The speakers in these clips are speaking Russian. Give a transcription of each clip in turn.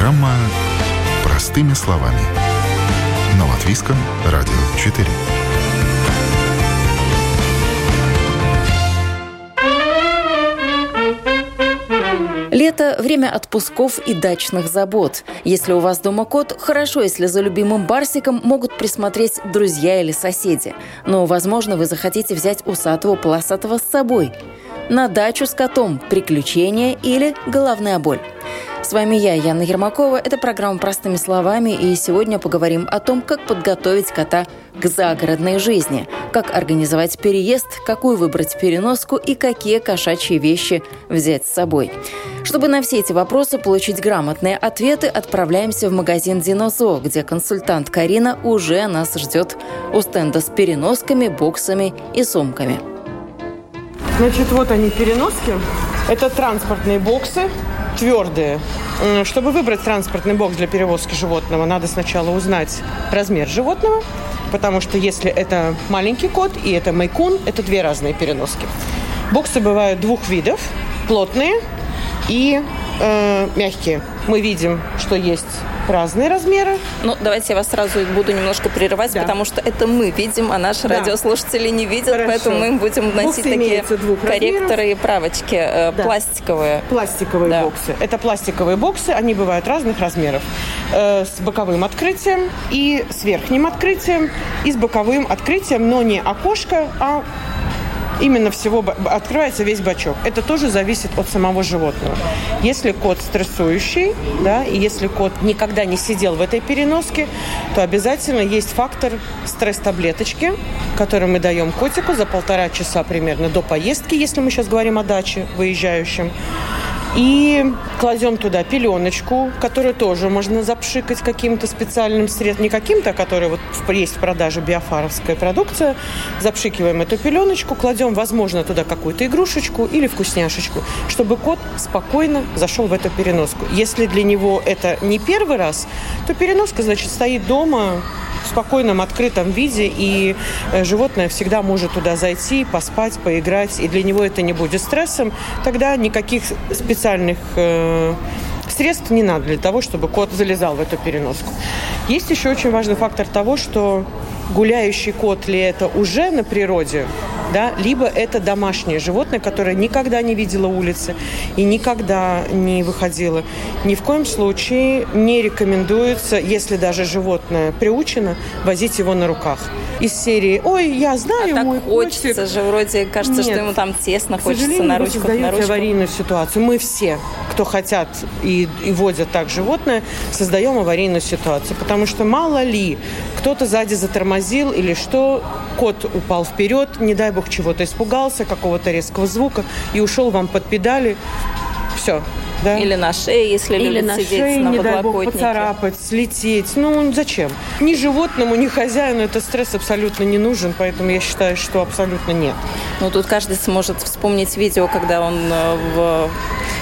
Программа «Простыми словами». На Латвийском радио 4. Лето – время отпусков и дачных забот. Если у вас дома кот, хорошо, если за любимым барсиком могут присмотреть друзья или соседи. Но, возможно, вы захотите взять усатого полосатого с собой. На дачу с котом – приключения или головная боль. С вами я, Яна Ермакова. Это программа «Простыми словами», и сегодня поговорим о том, как подготовить кота к загородной жизни, как организовать переезд, какую выбрать переноску и какие кошачьи вещи взять с собой. Чтобы на все эти вопросы получить грамотные ответы, отправляемся в магазин «Динозо», где консультант Карина уже нас ждет у стенда с переносками, боксами и сумками. Значит, вот они переноски. Это транспортные боксы, твердые. Чтобы выбрать транспортный бокс для перевозки животного, надо сначала узнать размер животного, потому что если это маленький кот и это майкун, это две разные переноски. Боксы бывают двух видов. Плотные и э, мягкие. Мы видим, что есть разные размеры. Ну, давайте я вас сразу буду немножко прерывать, да. потому что это мы видим, а наши да. радиослушатели не видят, Хорошо. поэтому мы будем носить такие корректоры и правочки э, да. пластиковые. Пластиковые да. боксы. Это пластиковые боксы, они бывают разных размеров. Э, с боковым открытием и с верхним открытием, и с боковым открытием, но не окошко, а именно всего открывается весь бачок. Это тоже зависит от самого животного. Если кот стрессующий, да, и если кот никогда не сидел в этой переноске, то обязательно есть фактор стресс-таблеточки, который мы даем котику за полтора часа примерно до поездки, если мы сейчас говорим о даче выезжающем. И кладем туда пеленочку, которую тоже можно запшикать каким-то специальным средством. Не каким-то, который вот есть в продаже биофаровская продукция. Запшикиваем эту пеленочку, кладем, возможно, туда какую-то игрушечку или вкусняшечку, чтобы кот спокойно зашел в эту переноску. Если для него это не первый раз, то переноска, значит, стоит дома спокойном, открытом виде, и э, животное всегда может туда зайти, поспать, поиграть, и для него это не будет стрессом, тогда никаких специальных э, средств не надо для того, чтобы кот залезал в эту переноску. Есть еще очень важный фактор того, что гуляющий кот ли это уже на природе, да, либо это домашнее животное, которое никогда не видело улицы и никогда не выходило. Ни в коем случае не рекомендуется, если даже животное приучено, возить его на руках. Из серии «Ой, я знаю, а мой так хочется котик». же, вроде кажется, Нет. что ему там тесно, хочется на ручку, на ручку. аварийную ситуацию. Мы все, кто хотят и, и водят так животное, создаем аварийную ситуацию. Потому что мало ли, кто-то сзади затормозил или что, кот упал вперед, не дай бог чего-то испугался, какого-то резкого звука и ушел вам под педали. Все, да? Или на шее, если Или любит на сидеть шее, на не дай бог, поцарапать, слететь. Ну, зачем? Ни животному, ни хозяину этот стресс абсолютно не нужен, поэтому я считаю, что абсолютно нет. Ну, тут каждый сможет вспомнить видео, когда он э,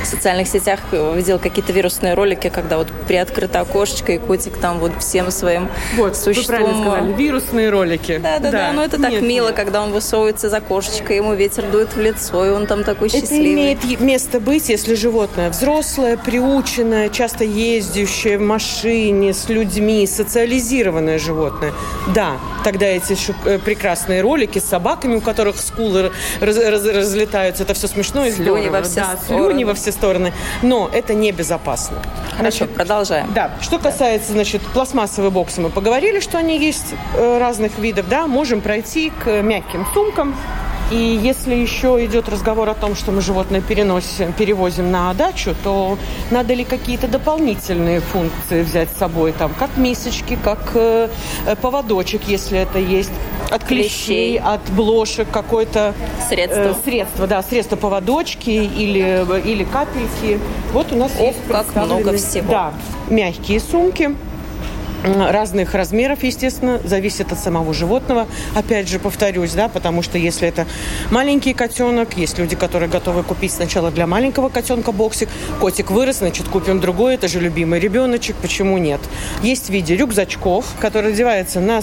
в социальных сетях видел какие-то вирусные ролики, когда вот приоткрыто окошечко, и котик там вот всем своим вот, существом... Вы сказали, вирусные ролики. Да, да, да, да. Но это так нет, мило, нет. когда он высовывается за окошечко, ему ветер дует в лицо, и он там такой счастливый. Это имеет место быть, если животное взрослое, приученное, часто ездящее в машине с людьми, социализированное животное. Да, тогда эти э, прекрасные ролики с собаками, у которых скулы раз, раз, разлетаются, это все смешно и здорово. Слюни во все да, слюни во все стороны. Но это небезопасно. Хорошо, значит, продолжаем. Да. Что касается, значит, пластмассовые боксы, мы поговорили, что они есть э, разных видов, да, можем пройти к мягким сумкам, и если еще идет разговор о том, что мы животное переносим, перевозим на дачу, то надо ли какие-то дополнительные функции взять с собой, там, как мисочки, как э, поводочек, если это есть, от клещей, от блошек какое-то средство. Э, средство, да, средство поводочки или, или капельки. Вот у нас Ох, есть как много всего. Да, мягкие сумки разных размеров, естественно, зависит от самого животного. Опять же, повторюсь, да, потому что если это маленький котенок, есть люди, которые готовы купить сначала для маленького котенка боксик, котик вырос, значит, купим другой, это же любимый ребеночек, почему нет? Есть в виде рюкзачков, который одевается на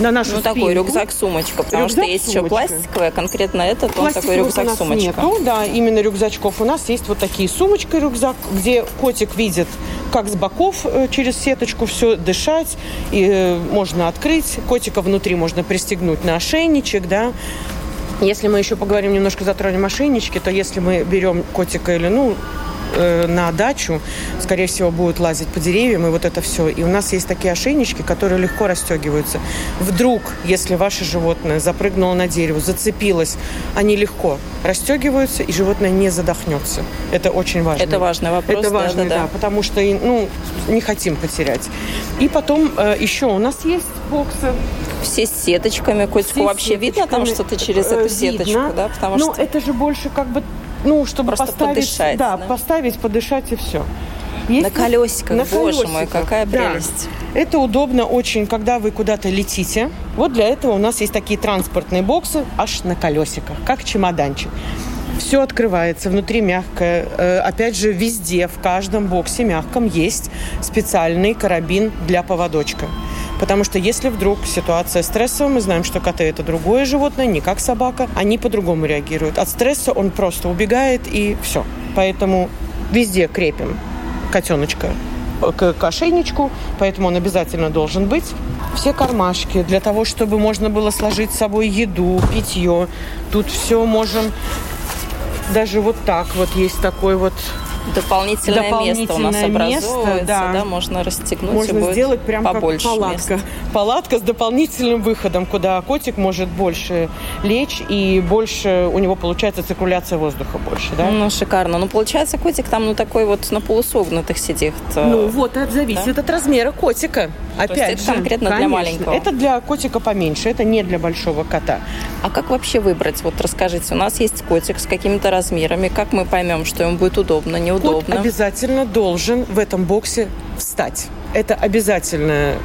на нашу Ну, спинку. такой рюкзак-сумочка, потому что есть еще Рюкзак-сумочка. пластиковая, конкретно этот, он такой рюкзак-сумочка. нету, да, именно рюкзачков. У нас есть вот такие сумочка и рюкзак, где котик видит, как с боков э, через сеточку все дышать, и э, можно открыть. Котика внутри можно пристегнуть на ошейничек, да. Если мы еще поговорим немножко затронем ошейнички, то если мы берем котика или, ну, э, на дачу, скорее всего, будут лазить по деревьям и вот это все. И у нас есть такие ошейнички, которые легко расстегиваются. Вдруг, если ваше животное запрыгнуло на дерево, зацепилось, они легко расстегиваются, и животное не задохнется. Это очень важно. Это важный вопрос, Это важно, да, да-да-да. потому что, ну, не хотим потерять. И потом э, еще у нас есть боксы Все с сеточками. Все вообще видно там сеточками, что-то через э, эту сеточку, видно. да? Потому ну, что это же больше как бы, ну, чтобы Просто поставить... подышать, да, да? поставить, подышать и все. Есть на колесиках, на боже мой, колесиках, какая да. прелесть. Это удобно очень, когда вы куда-то летите. Вот для этого у нас есть такие транспортные боксы аж на колесиках, как чемоданчик. Все открывается, внутри мягкое. Э, Опять же, везде, в каждом боксе мягком есть специальный карабин для поводочка. Потому что если вдруг ситуация стрессовая, мы знаем, что коты это другое животное, не как собака, они по-другому реагируют. От стресса он просто убегает и все. Поэтому везде крепим котеночка к, к ошейничку, поэтому он обязательно должен быть. Все кармашки для того, чтобы можно было сложить с собой еду, питье. Тут все можем даже вот так вот есть такой вот Дополнительное, место у нас Дополнительное место, да. да. можно расстегнуть и можно будет сделать прям как побольше палатка. места. Палатка с дополнительным выходом, куда котик может больше лечь и больше у него получается циркуляция воздуха больше, да? Ну, шикарно. Ну, получается, котик там, ну, такой вот на полусогнутых сидит. Ну вот, это зависит от размера котика. Опять есть же, это конкретно для конечно. маленького? Это для котика поменьше, это не для большого кота. А как вообще выбрать? Вот расскажите, у нас есть котик с какими-то размерами. Как мы поймем, что ему будет удобно, Кот неудобно? обязательно должен в этом боксе встать. Это обязательное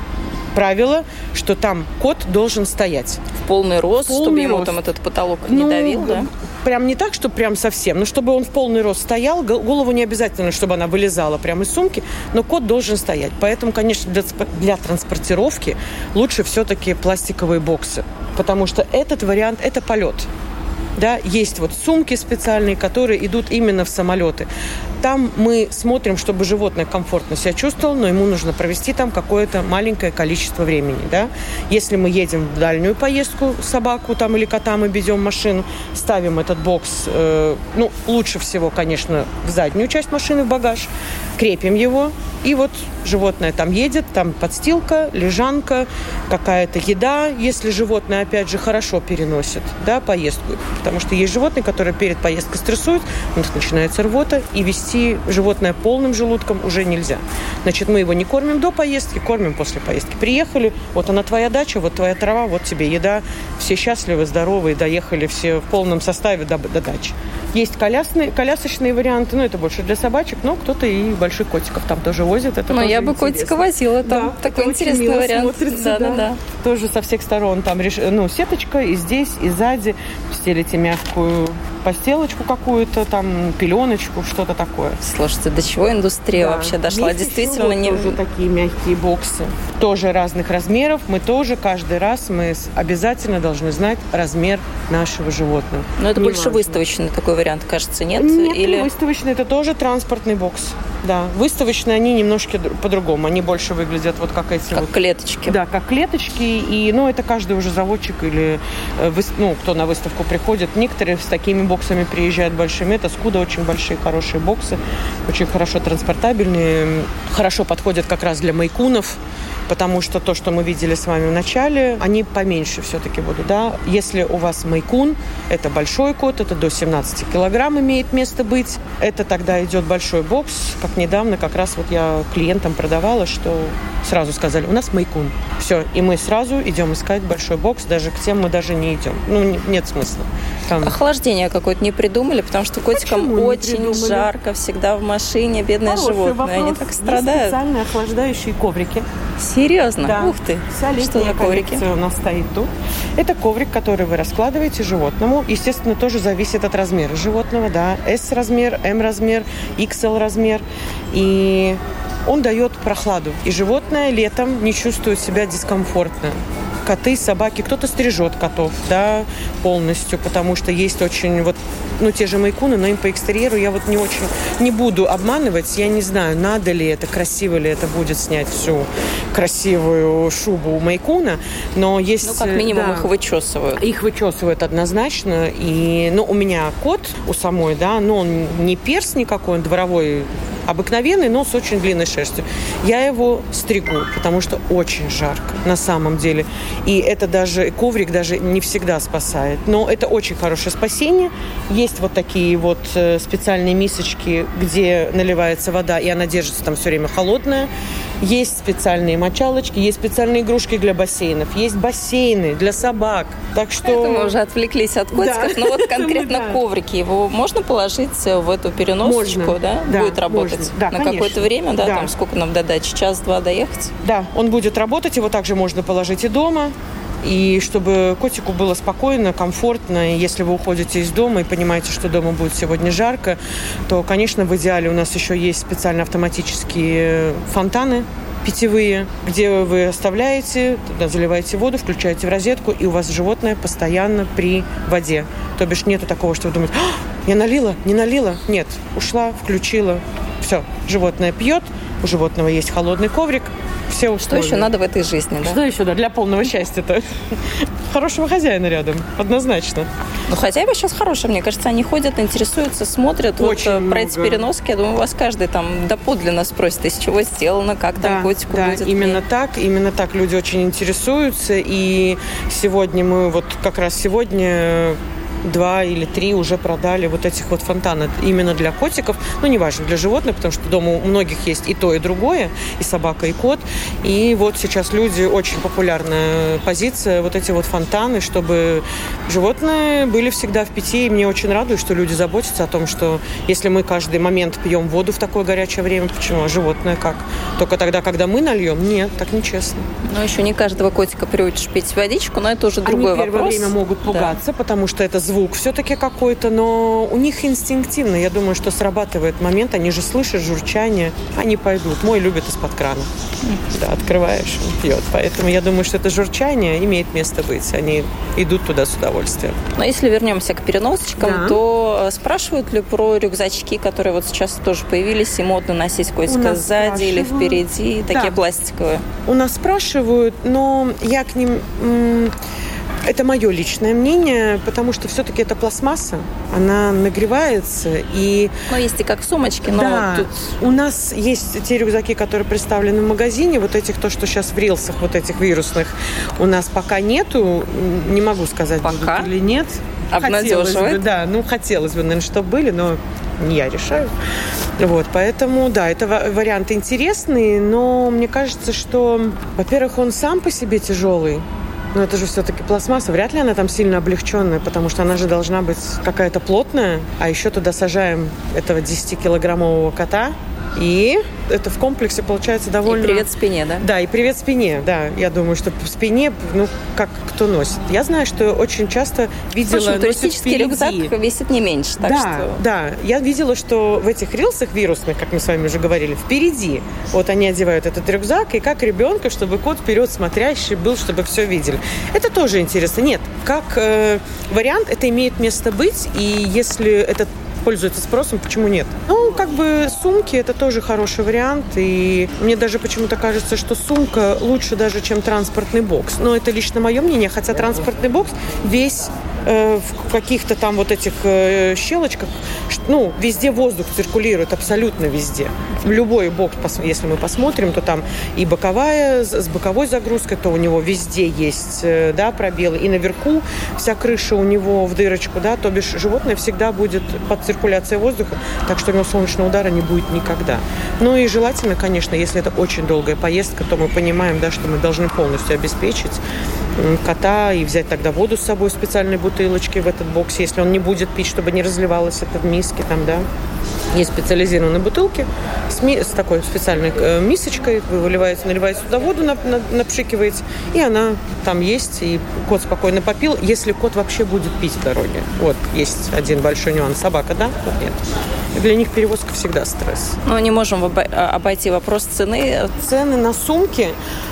правило, что там кот должен стоять. В полный рост, Полный чтобы ему рост. там этот потолок не давил, да? Прям не так, что прям совсем, но чтобы он в полный рост стоял, гол- голову не обязательно, чтобы она вылезала прямо из сумки, но кот должен стоять. Поэтому, конечно, для, для транспортировки лучше все-таки пластиковые боксы, потому что этот вариант – это полет. Да, есть вот сумки специальные, которые идут именно в самолеты. Там мы смотрим, чтобы животное комфортно себя чувствовало, но ему нужно провести там какое-то маленькое количество времени. Да? Если мы едем в дальнюю поездку, собаку там или кота мы ведем машину, ставим этот бокс, э, ну, лучше всего, конечно, в заднюю часть машины, в багаж, крепим его, и вот животное там едет, там подстилка, лежанка, какая-то еда, если животное, опять же, хорошо переносит да, поездку. Потому что есть животные, которые перед поездкой стрессуют, у них начинается рвота, и вести животное полным желудком уже нельзя. Значит, мы его не кормим до поездки, кормим после поездки. Приехали, вот она твоя дача, вот твоя трава, вот тебе еда. Все счастливы, здоровы, доехали все в полном составе до, до дачи. Есть колясные, колясочные варианты, ну, это больше для собачек, но кто-то и больших котиков там тоже возит. Это Ну, тоже я бы интересно. котика возила там. Да, Такой интересный вариант. смотрится, да, да, да. Тоже со всех сторон там ну, сеточка и здесь, и сзади. Стелите мягкую постелочку какую-то, там пеленочку, что-то такое. Слушайте, до чего индустрия Да. вообще дошла? Есть Действительно, не... тоже такие мягкие боксы. Тоже разных размеров. Мы тоже каждый раз мы обязательно должны знать размер нашего животного. Но это больше Неважно. выставочный такой вариант, кажется, нет? Нет, Или... не выставочный, это тоже транспортный бокс. Да, выставочные они немножко др- по-другому. Они больше выглядят вот как эти Как вот клеточки. да, как клеточки. И, ну, это каждый уже заводчик или, э, ну, кто на выставку приходит. Некоторые с такими боксами приезжают большими. Это Скуда очень большие, хорошие боксы. Очень хорошо транспортабельные. Хорошо подходят как раз для майкунов. Потому что то, что мы видели с вами в начале, они поменьше все-таки будут, да. Если у вас майкун, это большой кот, это до 17 килограмм имеет место быть. Это тогда идет большой бокс. Как недавно как раз вот я клиентам продавала, что сразу сказали, у нас майкун. Все, и мы сразу идем искать большой бокс, даже к тем мы даже не идем. Ну, не- нет смысла. Там Охлаждение какое-то не придумали, потому что котикам Почему очень жарко всегда в машине, бедные Хороший животные, они так Есть страдают. специальные охлаждающие коврики. Серьезно? Да. Ух ты! Вся Что за коврики? у нас стоит тут. Это коврик, который вы раскладываете животному. Естественно, тоже зависит от размера животного. Да, S размер, M размер, XL размер. И он дает прохладу. И животное летом не чувствует себя дискомфортно коты, собаки. Кто-то стрижет котов, да, полностью, потому что есть очень вот, ну, те же майкуны, но им по экстерьеру я вот не очень, не буду обманывать, я не знаю, надо ли это, красиво ли это будет снять всю красивую шубу у майкуна, но есть... Ну, как минимум да, их вычесывают. Их вычесывают однозначно, и, ну, у меня кот у самой, да, но он не перс никакой, он дворовой обыкновенный, но с очень длинной шерстью. Я его стригу, потому что очень жарко на самом деле. И это даже коврик даже не всегда спасает. Но это очень хорошее спасение. Есть вот такие вот э, специальные мисочки, где наливается вода, и она держится там все время холодная. Есть специальные мочалочки, есть специальные игрушки для бассейнов, есть бассейны для собак. Так что... Это мы уже отвлеклись от котиков, да. но вот конкретно коврики, его можно положить в эту переносочку, можно. да? да? Будет работать можно. да, на какое-то время, да? да? Там сколько нам додать? Час-два доехать? Да, он будет работать, его также можно положить и дома. И чтобы котику было спокойно, комфортно, если вы уходите из дома и понимаете, что дома будет сегодня жарко, то, конечно, в идеале у нас еще есть специально автоматические фонтаны, питьевые, где вы оставляете, туда заливаете воду, включаете в розетку, и у вас животное постоянно при воде. То бишь нету такого, что вы думаете, а, я налила, не налила. Нет, ушла, включила. Все, животное пьет, у животного есть холодный коврик, все условия. Что еще надо в этой жизни, да? Что еще, да, для полного счастья-то? Хорошего хозяина рядом, однозначно. Ну, хозяева сейчас хорошие, мне кажется, они ходят, интересуются, смотрят. Очень вот э, много. про эти переноски, я думаю, вас каждый там доподлинно спросит, из чего сделано, как да, там котику да, будет. именно так, именно так люди очень интересуются. И сегодня мы, вот как раз сегодня два или три уже продали вот этих вот фонтанов именно для котиков. Ну, неважно, для животных, потому что дома у многих есть и то, и другое, и собака, и кот. И вот сейчас люди, очень популярная позиция, вот эти вот фонтаны, чтобы животные были всегда в пяти. И мне очень радует, что люди заботятся о том, что если мы каждый момент пьем воду в такое горячее время, почему? А животное как? Только тогда, когда мы нальем? Нет, так нечестно. Но еще не каждого котика приучишь пить водичку, но это уже другой Они первое время могут пугаться, да. потому что это звук все-таки какой-то, но у них инстинктивно, я думаю, что срабатывает момент, они же слышат журчание, они пойдут. Мой любит из-под крана. Да, открываешь, он пьет. Поэтому я думаю, что это журчание имеет место быть. Они идут туда с удовольствием. Но если вернемся к переносочкам, да. то э, спрашивают ли про рюкзачки, которые вот сейчас тоже появились и модно носить котика сзади или впереди, такие да. пластиковые? У нас спрашивают, но я к ним это мое личное мнение, потому что все-таки это пластмасса, она нагревается и... Но есть и как сумочки, но да, тут... у нас есть те рюкзаки, которые представлены в магазине, вот этих, то, что сейчас в рилсах, вот этих вирусных, у нас пока нету, не могу сказать, пока? будут или нет. Обнадеживает. Бы, да, ну хотелось бы, наверное, чтобы были, но не я решаю. Вот, поэтому, да, это вариант интересный, но мне кажется, что, во-первых, он сам по себе тяжелый, но это же все-таки пластмасса. Вряд ли она там сильно облегченная, потому что она же должна быть какая-то плотная. А еще туда сажаем этого 10-килограммового кота. И это в комплексе получается довольно... И привет спине, да? Да, и привет спине, да. Я думаю, что в спине, ну, как кто носит. Я знаю, что очень часто видела... Слушай, туристический рюкзак весит не меньше, так да, что... Да, я видела, что в этих рилсах вирусных, как мы с вами уже говорили, впереди, вот они одевают этот рюкзак, и как ребенка, чтобы кот вперед смотрящий был, чтобы все видели. Это тоже интересно. Нет, как э, вариант, это имеет место быть, и если этот пользуется спросом, почему нет? Ну, как бы сумки это тоже хороший вариант, и мне даже почему-то кажется, что сумка лучше даже, чем транспортный бокс. Но это лично мое мнение, хотя транспортный бокс весь Э, в каких-то там вот этих э, щелочках, ну, везде воздух циркулирует, абсолютно везде. В любой бок, если мы посмотрим, то там и боковая, с боковой загрузкой, то у него везде есть, э, да, пробелы. И наверху вся крыша у него в дырочку, да, то бишь животное всегда будет под циркуляцией воздуха, так что у него солнечного удара не будет никогда. Ну и желательно, конечно, если это очень долгая поездка, то мы понимаем, да, что мы должны полностью обеспечить кота и взять тогда воду с собой в специальной бутылочке в этот бокс, если он не будет пить, чтобы не разливалось это в миске там, да. Есть специализированные бутылки с, ми- с такой специальной э, мисочкой. Вы выливаете, наливаете туда воду, на- на- напшикиваете, и она там есть, и кот спокойно попил, если кот вообще будет пить в дороге. Вот, есть один большой нюанс. Собака, да? Кот нет. Для них перевозка всегда стресс. Но не можем а, обойти вопрос цены. Цены на сумки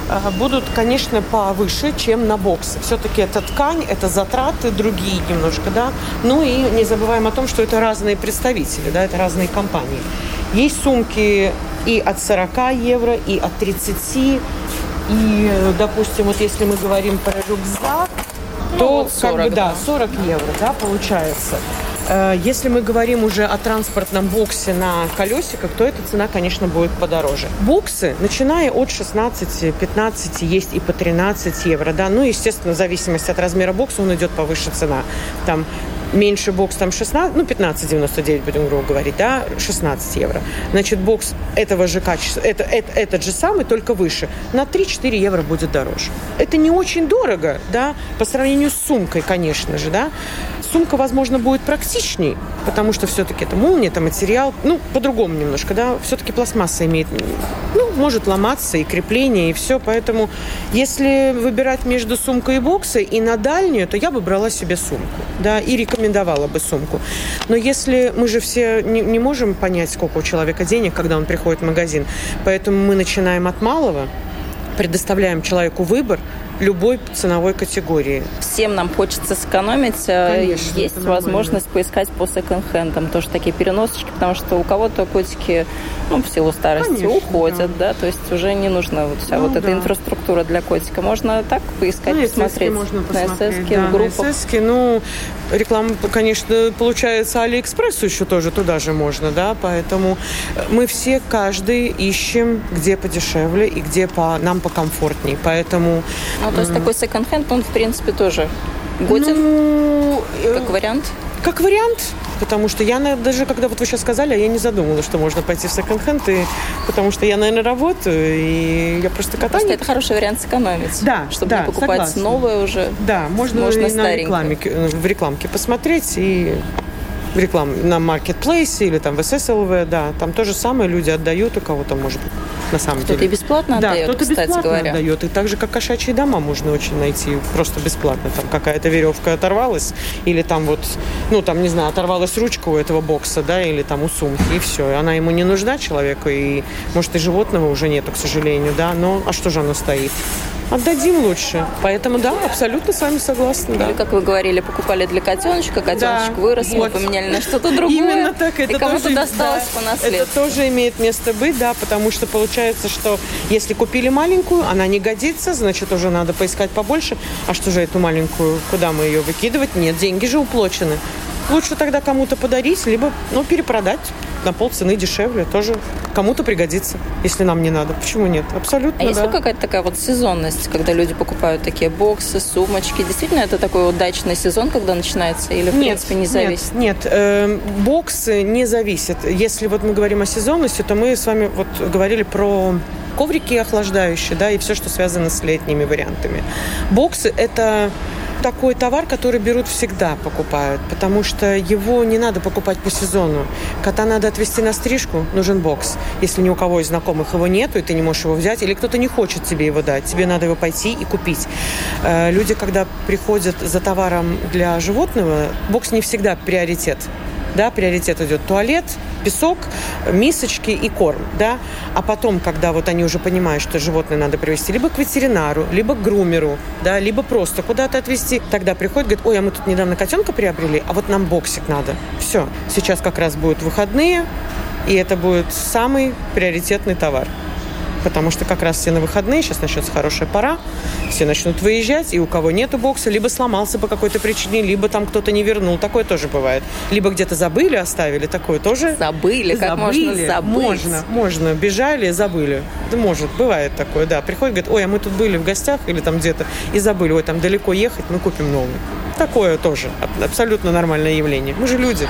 а, будут, конечно, повыше, чем на боксы. Все-таки это ткань, это затраты другие немножко, да. Ну и не забываем о том, что это разные представители, да, это разные компании. Есть сумки и от 40 евро, и от 30, и, допустим, вот если мы говорим про рюкзак, ну, то вот 40, как бы, да, 40 евро, да, получается. Э, если мы говорим уже о транспортном боксе на колесиках, то эта цена, конечно, будет подороже. Боксы, начиная от 16-15, есть и по 13 евро, да, ну, естественно, в зависимости от размера бокса он идет повыше цена. Там меньше бокс там 16, ну 15,99 будем грубо говорить, да, 16 евро. Значит, бокс этого же качества, это, это, этот же самый, только выше, на 3-4 евро будет дороже. Это не очень дорого, да, по сравнению с сумкой, конечно же, да. Сумка, возможно, будет практичней, потому что все-таки это молния, это материал, ну, по-другому немножко, да, все-таки пластмасса имеет, ну, может ломаться и крепление, и все, поэтому если выбирать между сумкой и боксой и на дальнюю, то я бы брала себе сумку, да, и рекомендовала бы сумку. Но если мы же все не, не можем понять, сколько у человека денег, когда он приходит в магазин, поэтому мы начинаем от малого, предоставляем человеку выбор, любой ценовой категории. Всем нам хочется сэкономить. Э, Конечно, Есть возможность поискать по секонд-хендам. Тоже такие переносочки, потому что у кого-то котики ну, в силу старости Конечно, уходят, да. да, то есть уже не нужна вот вся ну, вот да. эта инфраструктура для котика. Можно так поискать, ну, посмотреть. Можно посмотреть. На СС, да, в группах. На СС, ну, реклама, конечно, получается, Алиэкспрессу еще тоже туда же можно, да, поэтому мы все, каждый ищем, где подешевле и где по, нам покомфортней, поэтому... Ну, то есть такой секонд-хенд, он, в принципе, тоже годен, ну, как э, вариант? Как вариант, потому что я даже, когда вот вы сейчас сказали, я не задумывала, что можно пойти в секонд-хенд, и, потому что я, наверное, работаю, и я просто катаюсь. Просто это хороший вариант сэкономить. Да, Чтобы да, не покупать согласна. новое уже. Да, можно, можно и на рекламе, в рекламке посмотреть и в реклам на маркетплейсе или там в ССЛВ, да, там то же самое люди отдают, у кого-то может быть на самом кто-то деле. Кто-то бесплатно да, отдает, кто-то кстати бесплатно говоря. отдает. И так же, как кошачьи дома можно очень найти просто бесплатно. Там какая-то веревка оторвалась, или там вот, ну там, не знаю, оторвалась ручка у этого бокса, да, или там у сумки, и все. И она ему не нужна человеку, и может и животного уже нету, к сожалению, да, но а что же оно стоит? отдадим лучше. Поэтому да, абсолютно с вами согласна. Да. Или, как вы говорили, покупали для котеночка, котеночек да, вырос, вот. мы поменяли на что-то другое. Именно так. Это и кому-то тоже, досталось да, по наследству. Это тоже имеет место быть, да, потому что получается, что если купили маленькую, она не годится, значит, уже надо поискать побольше. А что же эту маленькую, куда мы ее выкидывать? Нет, деньги же уплочены. Лучше тогда кому-то подарить, либо ну, перепродать на полцены дешевле. Тоже кому-то пригодится, если нам не надо. Почему нет? Абсолютно, А да. есть ли какая-то такая вот сезонность, когда люди покупают такие боксы, сумочки? Действительно, это такой удачный сезон, когда начинается? Или, в нет, принципе, не зависит? Нет, нет. Э, боксы не зависят. Если вот мы говорим о сезонности, то мы с вами вот говорили про коврики охлаждающие, да, и все, что связано с летними вариантами. Боксы – это такой товар, который берут всегда, покупают, потому что его не надо покупать по сезону. Кота надо отвезти на стрижку, нужен бокс. Если ни у кого из знакомых его нету, и ты не можешь его взять, или кто-то не хочет тебе его дать, тебе надо его пойти и купить. Э, люди, когда приходят за товаром для животного, бокс не всегда приоритет да, приоритет идет туалет, песок, мисочки и корм, да, а потом, когда вот они уже понимают, что животное надо привести либо к ветеринару, либо к грумеру, да, либо просто куда-то отвезти, тогда приходит, говорит, ой, а мы тут недавно котенка приобрели, а вот нам боксик надо. Все, сейчас как раз будут выходные, и это будет самый приоритетный товар потому что как раз все на выходные, сейчас начнется хорошая пора, все начнут выезжать, и у кого нету бокса, либо сломался по какой-то причине, либо там кто-то не вернул, такое тоже бывает. Либо где-то забыли, оставили, такое тоже. Забыли, как забыли. можно забыть? Можно, можно, бежали, забыли. Да может, бывает такое, да. Приходит, говорит, ой, а мы тут были в гостях или там где-то и забыли, ой, там далеко ехать, мы купим новый. Такое тоже абсолютно нормальное явление. Мы же люди.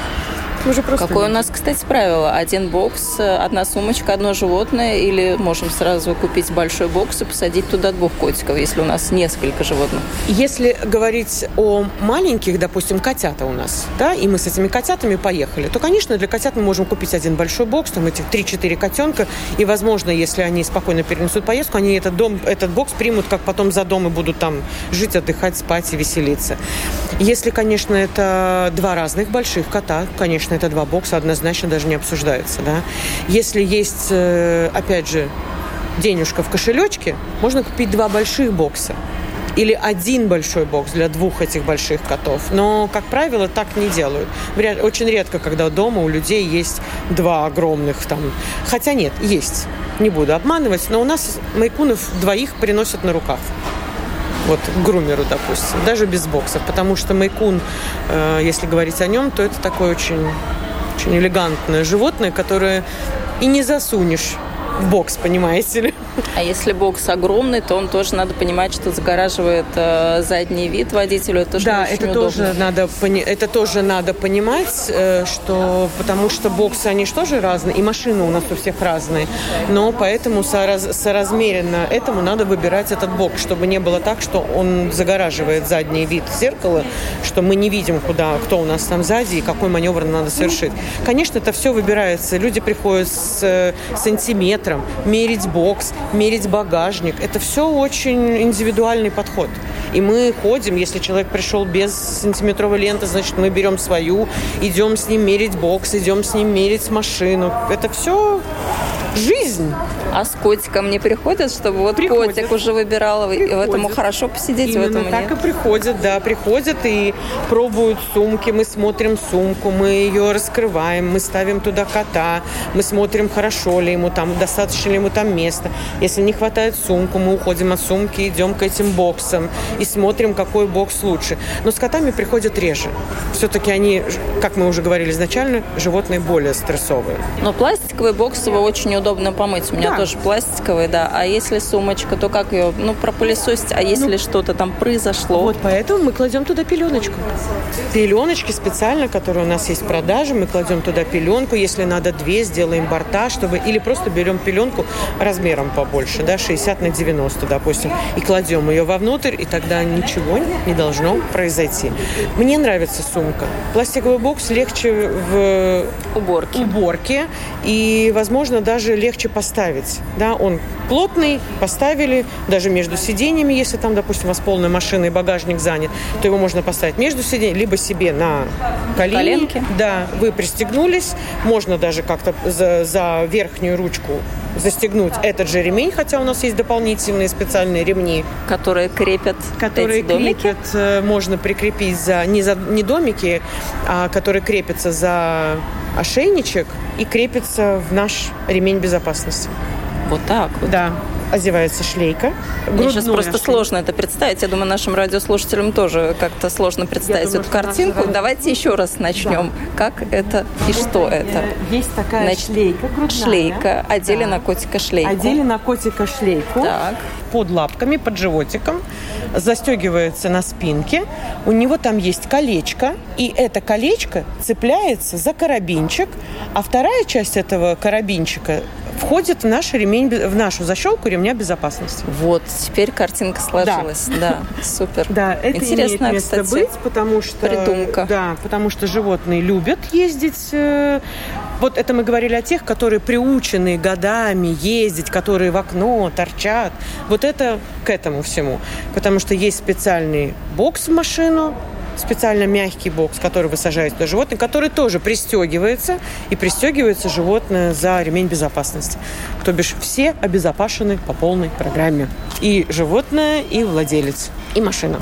Мы же просто Какое у нас, кстати, правило? Один бокс, одна сумочка, одно животное, или можем сразу купить большой бокс и посадить туда двух котиков, если у нас несколько животных? Если говорить о маленьких, допустим, котята у нас, да, и мы с этими котятами поехали, то, конечно, для котят мы можем купить один большой бокс, там этих 3-4 котенка, и, возможно, если они спокойно перенесут поездку, они этот, дом, этот бокс примут, как потом за дом и будут там жить, отдыхать, спать и веселиться. Если, конечно, это два разных больших кота, конечно, это два бокса, однозначно даже не обсуждается. Да? Если есть, э, опять же, денежка в кошелечке, можно купить два больших бокса или один большой бокс для двух этих больших котов. Но, как правило, так не делают. Очень редко, когда дома у людей есть два огромных там. Хотя нет, есть. Не буду обманывать, но у нас майкунов двоих приносят на руках вот грумеру, допустим, даже без боксов, потому что майкун, э, если говорить о нем, то это такое очень, очень элегантное животное, которое и не засунешь в бокс, понимаете ли. А если бокс огромный, то он тоже надо понимать, что загораживает э, задний вид водителю. Это тоже да, это тоже надо это тоже надо понимать, э, что потому что боксы они же тоже разные, и машины у нас у всех разные, но поэтому сораз, соразмеренно этому надо выбирать этот бокс, чтобы не было так, что он загораживает задний вид зеркала, что мы не видим, куда, кто у нас там сзади и какой маневр надо совершить. Конечно, это все выбирается. Люди приходят с э, сантиметром, мерить бокс, мерить багажник. Это все очень индивидуальный подход. И мы ходим, если человек пришел без сантиметровой ленты, значит, мы берем свою, идем с ним мерить бокс, идем с ним мерить машину. Это все жизнь. А с котиком не приходят, чтобы вот приходят. котик уже выбирал, приходят. и в этом хорошо посидеть, Именно в этом так нет? и приходят, да, приходят и пробуют сумки, мы смотрим сумку, мы ее раскрываем, мы ставим туда кота, мы смотрим, хорошо ли ему там, достаточно ли ему там места. Если не хватает сумку, мы уходим от сумки, идем к этим боксам и смотрим, какой бокс лучше. Но с котами приходят реже. Все-таки они, как мы уже говорили изначально, животные более стрессовые. Но пластиковый бокс его очень удобно помыть. У меня да. тоже пластиковый, да. А если сумочка, то как ее, ну, пропылесосить? А если ну, что-то там произошло? Вот поэтому мы кладем туда пеленочку. Пеленочки специально, которые у нас есть в продаже, мы кладем туда пеленку. Если надо две, сделаем борта, чтобы... Или просто берем пеленку размером побольше, да, 60 на 90, допустим, и кладем ее вовнутрь, и тогда ничего не должно произойти. Мне нравится сумка. Пластиковый бокс легче в уборке. уборке и, возможно, даже легче поставить. Да, он плотный, поставили даже между сиденьями, если там, допустим, у вас полная машина и багажник занят, то его можно поставить между сиденьями, либо себе на колени. Коленки? Да, вы пристегнулись, можно даже как-то за, за верхнюю ручку застегнуть этот же ремень, хотя у нас есть дополнительные специальные ремни. Которые крепят Которые эти домики? крепят, э, можно прикрепить за не, за не домики, а которые крепятся за ошейничек и крепятся в наш ремень безопасности. Вот так вот? Да одевается шлейка. Мне сейчас просто шлейка. сложно это представить. Я думаю, нашим радиослушателям тоже как-то сложно представить думаю, эту картинку. Наши... Давайте еще раз начнем. Да. Как это и что это? Есть такая Значит, шлейка грудная. Шлейка. Одели да. на котика шлейку. Одели на котика шлейку. Так. Под лапками, под животиком. Застегивается на спинке. У него там есть колечко. И это колечко цепляется за карабинчик. А вторая часть этого карабинчика входит в наш ремень, в нашу защелку ремня безопасности. Вот, теперь картинка сложилась. Да, да супер. Да, это Интересно, имеет место кстати, быть, потому что... Придумка. Да, потому что животные любят ездить э, вот это мы говорили о тех, которые приучены годами ездить, которые в окно торчат. Вот это к этому всему. Потому что есть специальный бокс в машину, специально мягкий бокс, который вы сажаете на животное, который тоже пристегивается, и пристегивается животное за ремень безопасности. То бишь все обезопасены по полной программе. И животное, и владелец, и машина.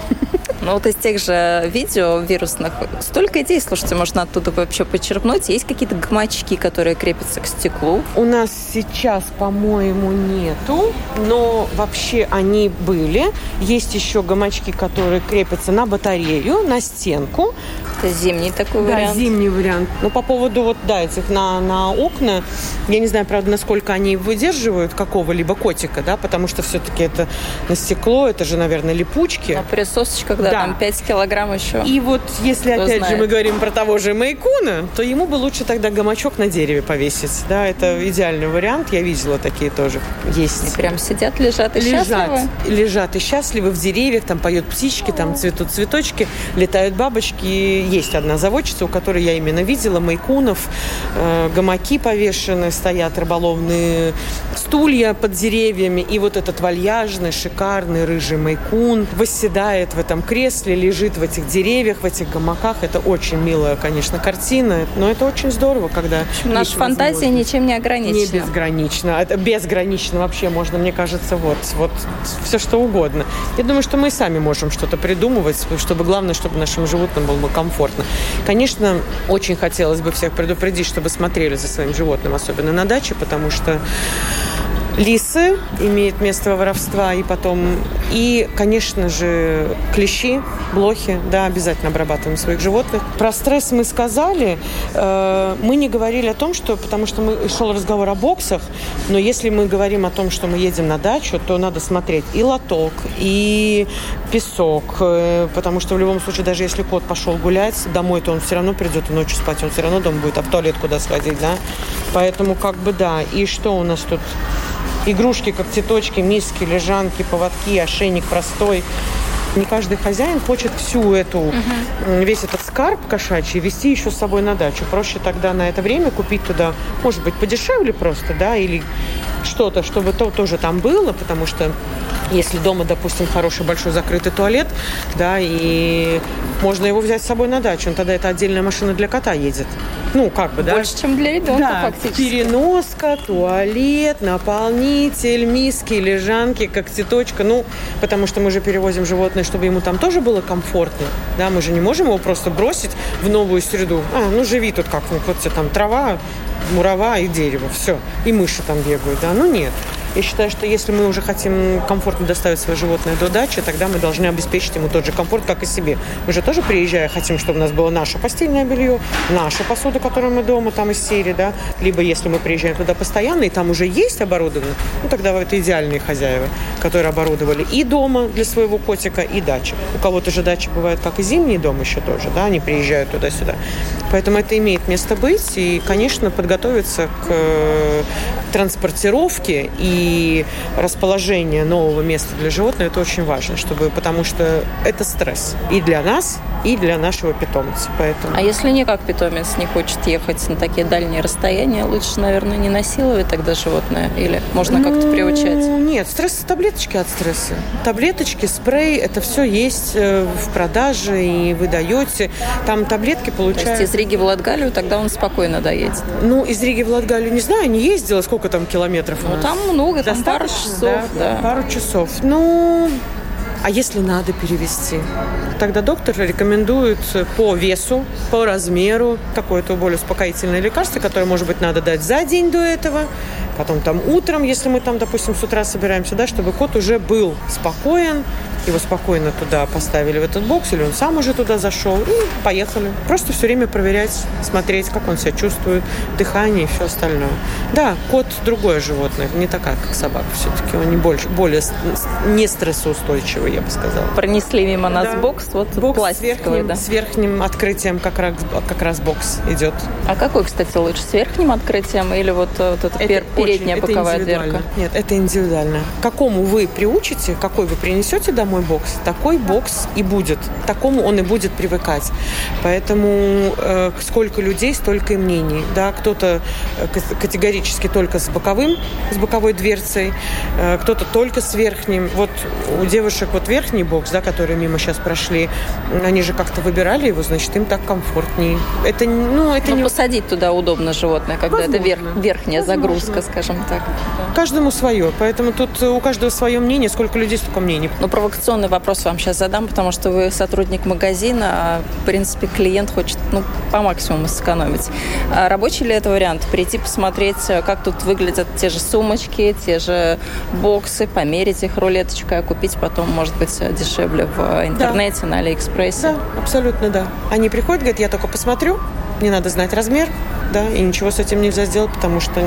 Ну вот из тех же видео вирусных столько идей, слушайте, можно оттуда вообще почерпнуть. Есть какие-то гамачки, которые крепятся к стеклу? У нас сейчас, по-моему, нету, но вообще они были. Есть еще гамачки, которые крепятся на батарею, на стенку. Зимний такой да, вариант. Да, зимний вариант. Но по поводу вот, да, этих на, на окна, я не знаю, правда, насколько они выдерживают какого-либо котика, да, потому что все-таки это на стекло, это же, наверное, липучки. На присосочках, да, да. там 5 килограмм еще. И вот если, Кто опять знает. же, мы говорим про того же Майкуна, то ему бы лучше тогда гамачок на дереве повесить, да, это идеальный вариант, я видела такие тоже есть. И прям сидят, лежат и лежат, счастливы? Лежат и счастливы в деревьях, там поют птички, там цветут цветочки, летают бабочки. Есть одна заводчица, у которой я именно видела, майкунов, э, гамаки повешены, стоят рыболовные стулья под деревьями, и вот этот вальяжный, шикарный рыжий майкун восседает в этом кресле, лежит в этих деревьях, в этих гамаках. Это очень милая, конечно, картина, но это очень здорово, когда... Наша фантазия ничем не ограничена. Не безгранична. Это безгранично вообще можно, мне кажется, вот, вот все что угодно. Я думаю, что мы сами можем что-то придумывать, чтобы главное, чтобы нашим животным было комфортно. Конечно, очень хотелось бы всех предупредить, чтобы смотрели за своим животным, особенно на даче, потому что лисы имеют место воровства и потом и, конечно же, клещи, блохи, да, обязательно обрабатываем своих животных. Про стресс мы сказали, э, мы не говорили о том, что, потому что мы шел разговор о боксах, но если мы говорим о том, что мы едем на дачу, то надо смотреть и лоток, и песок, э, потому что в любом случае, даже если кот пошел гулять домой, то он все равно придет и ночью спать, он все равно дома будет, а в туалет куда сходить, да? Поэтому как бы да. И что у нас тут? Игрушки, как цветочки, миски, лежанки, поводки, ошейник простой. Не каждый хозяин хочет всю эту, угу. весь этот скарб кошачий вести еще с собой на дачу. Проще тогда на это время купить туда, может быть, подешевле просто, да, или что-то, чтобы то тоже там было, потому что если дома, допустим, хороший большой закрытый туалет, да, и можно его взять с собой на дачу, тогда это отдельная машина для кота едет. Ну, как бы, да? Больше, чем для ребенка, да, фактически. переноска, туалет, наполнитель, миски, лежанки, как цветочка. Ну, потому что мы же перевозим животное, чтобы ему там тоже было комфортно. Да, мы же не можем его просто бросить в новую среду. А, ну, живи тут как-нибудь, вот тебе там трава, мурава и дерево, все. И мыши там бегают, да, ну нет. Я считаю, что если мы уже хотим комфортно доставить свое животное до дачи, тогда мы должны обеспечить ему тот же комфорт, как и себе. Мы же тоже, приезжая, хотим, чтобы у нас было наше постельное белье, наша посуда, которую мы дома, там из серии, да. Либо если мы приезжаем туда постоянно, и там уже есть оборудование, ну тогда это идеальные хозяева, которые оборудовали и дома для своего котика, и дачи. У кого-то же дачи бывают как и зимний дом еще тоже, да, они приезжают туда-сюда. Поэтому это имеет место быть, и, конечно, подготовиться к э, транспортировке и и расположение нового места для животного это очень важно, чтобы, потому что это стресс и для нас, и для нашего питомца. Поэтому... А если никак питомец не хочет ехать на такие дальние расстояния, лучше, наверное, не насиловать тогда животное? Или можно как-то ну, приучать? Нет, стресс таблеточки от стресса. Таблеточки, спрей, это все есть э, в продаже, и вы даете. Там таблетки получают. То есть из Риги в Латгалию тогда он спокойно доедет? Ну, из Риги в Латгалию не знаю, не ездила, сколько там километров Ну, там много, там пару часов. Да, да. Пару часов. Ну, а если надо перевести? Тогда доктор рекомендует по весу, по размеру какое-то более успокоительное лекарство, которое, может быть, надо дать за день до этого, потом там утром, если мы там, допустим, с утра собираемся, да, чтобы кот уже был спокоен, его спокойно туда поставили в этот бокс, или он сам уже туда зашел, и поехали. Просто все время проверять, смотреть, как он себя чувствует, дыхание и все остальное. Да, кот другое животное, не такая, как собака все-таки. Он не больше, более не стрессоустойчивый, я бы сказала. Пронесли мимо нас да. бокс, вот бокс пластиковый, с верхним, да. с верхним открытием как раз, как раз бокс идет. А какой, кстати, лучше, с верхним открытием или вот, вот эта это передняя очень, боковая это дверка? Нет, это индивидуально. Какому вы приучите, какой вы принесете домой, мой бокс. Такой бокс и будет. К такому он и будет привыкать. Поэтому э, сколько людей, столько и мнений. Да, кто-то э, категорически только с боковым, с боковой дверцей, э, кто-то только с верхним. Вот у девушек вот верхний бокс, да, которые мимо сейчас прошли, они же как-то выбирали его, значит, им так комфортнее. Это, ну, это Но не... посадить туда удобно животное, когда Возможно. это верх, верхняя Возможно. загрузка, скажем так. Каждому свое. Поэтому тут у каждого свое мнение, сколько людей, столько мнений. Но провокационно провокационный вопрос вам сейчас задам, потому что вы сотрудник магазина, а, в принципе, клиент хочет ну, по максимуму сэкономить. А рабочий ли это вариант? Прийти посмотреть, как тут выглядят те же сумочки, те же боксы, померить их рулеточкой, а купить потом, может быть, дешевле в интернете, да. на Алиэкспрессе? Да, абсолютно да. Они приходят, говорят, я только посмотрю, не надо знать размер, да, и ничего с этим нельзя сделать, потому что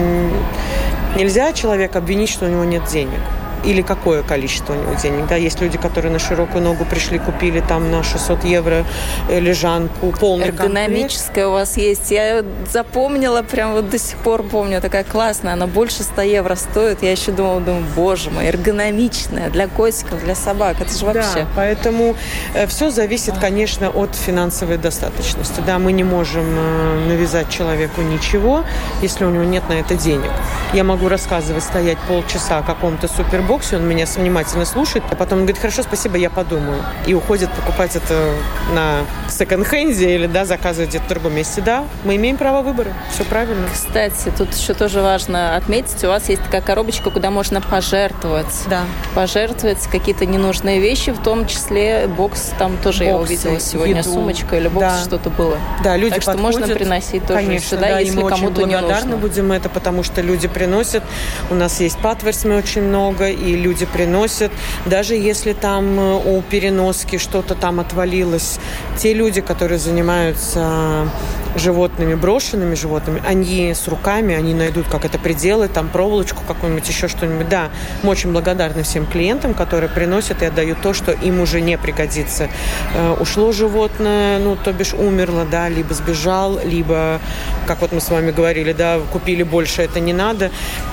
нельзя человека обвинить, что у него нет денег. Или какое количество у него денег. Да, есть люди, которые на широкую ногу пришли, купили там на 600 евро э, лежанку, полный Эргономическая комплект. у вас есть. Я запомнила, прям вот до сих пор помню, такая классная. Она больше 100 евро стоит. Я еще думала, думаю, боже мой, эргономичная для котиков, для собак. Это же вообще... Да, поэтому э, все зависит, конечно, от финансовой достаточности. Да, мы не можем э, навязать человеку ничего, если у него нет на это денег. Я могу рассказывать, стоять полчаса о каком-то супербоксе, он меня внимательно слушает, а потом он говорит, хорошо, спасибо, я подумаю. И уходит покупать это на секонд-хенде или да, заказывать где-то в другом месте. Да, мы имеем право выбора, все правильно. Кстати, тут еще тоже важно отметить, у вас есть такая коробочка, куда можно пожертвовать. Да. Пожертвовать какие-то ненужные вещи, в том числе бокс, там тоже Боксы, я увидела сегодня еду. сумочка или бокс, да. что-то было. Да, люди Так что подходят, можно приносить тоже конечно, сюда, да, если кому-то не нужно. будем это, потому что люди приносят. У нас есть патверсмы очень много, и люди приносят. Даже если там э, у переноски что-то там отвалилось, те люди, которые занимаются животными, брошенными животными, они с руками, они найдут, как это приделать, там проволочку какую-нибудь, еще что-нибудь. Да, мы очень благодарны всем клиентам, которые приносят и отдают то, что им уже не пригодится. Э, ушло животное, ну, то бишь умерло, да, либо сбежал, либо, как вот мы с вами говорили, да, купили больше, это не надо.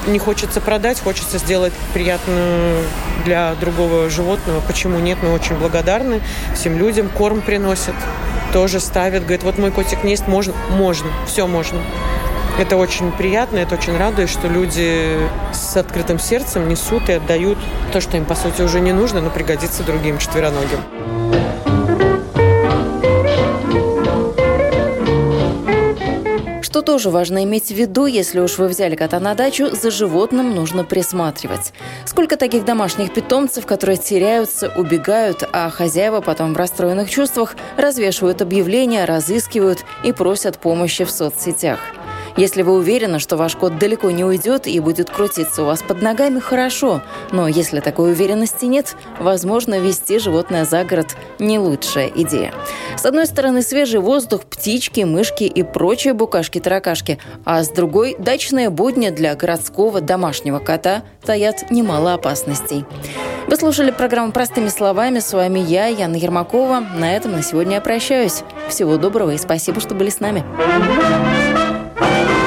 Не хочется продать, хочется сделать приятную для другого животного. Почему нет? Мы очень благодарны всем людям. Корм приносят тоже ставят, говорит, вот мой котик не есть, можно, можно, все можно. Это очень приятно, это очень радует, что люди с открытым сердцем несут и отдают то, что им, по сути, уже не нужно, но пригодится другим четвероногим. Тоже важно иметь в виду, если уж вы взяли кота на дачу, за животным нужно присматривать. Сколько таких домашних питомцев, которые теряются, убегают, а хозяева потом в расстроенных чувствах развешивают объявления, разыскивают и просят помощи в соцсетях. Если вы уверены, что ваш кот далеко не уйдет и будет крутиться у вас под ногами, хорошо. Но если такой уверенности нет, возможно, вести животное за город – не лучшая идея. С одной стороны, свежий воздух, птички, мышки и прочие букашки-таракашки, а с другой – дачная будня для городского домашнего кота таят немало опасностей. Вы слушали программу «Простыми словами». С вами я, Яна Ермакова. На этом на сегодня я прощаюсь. Всего доброго и спасибо, что были с нами. Bye.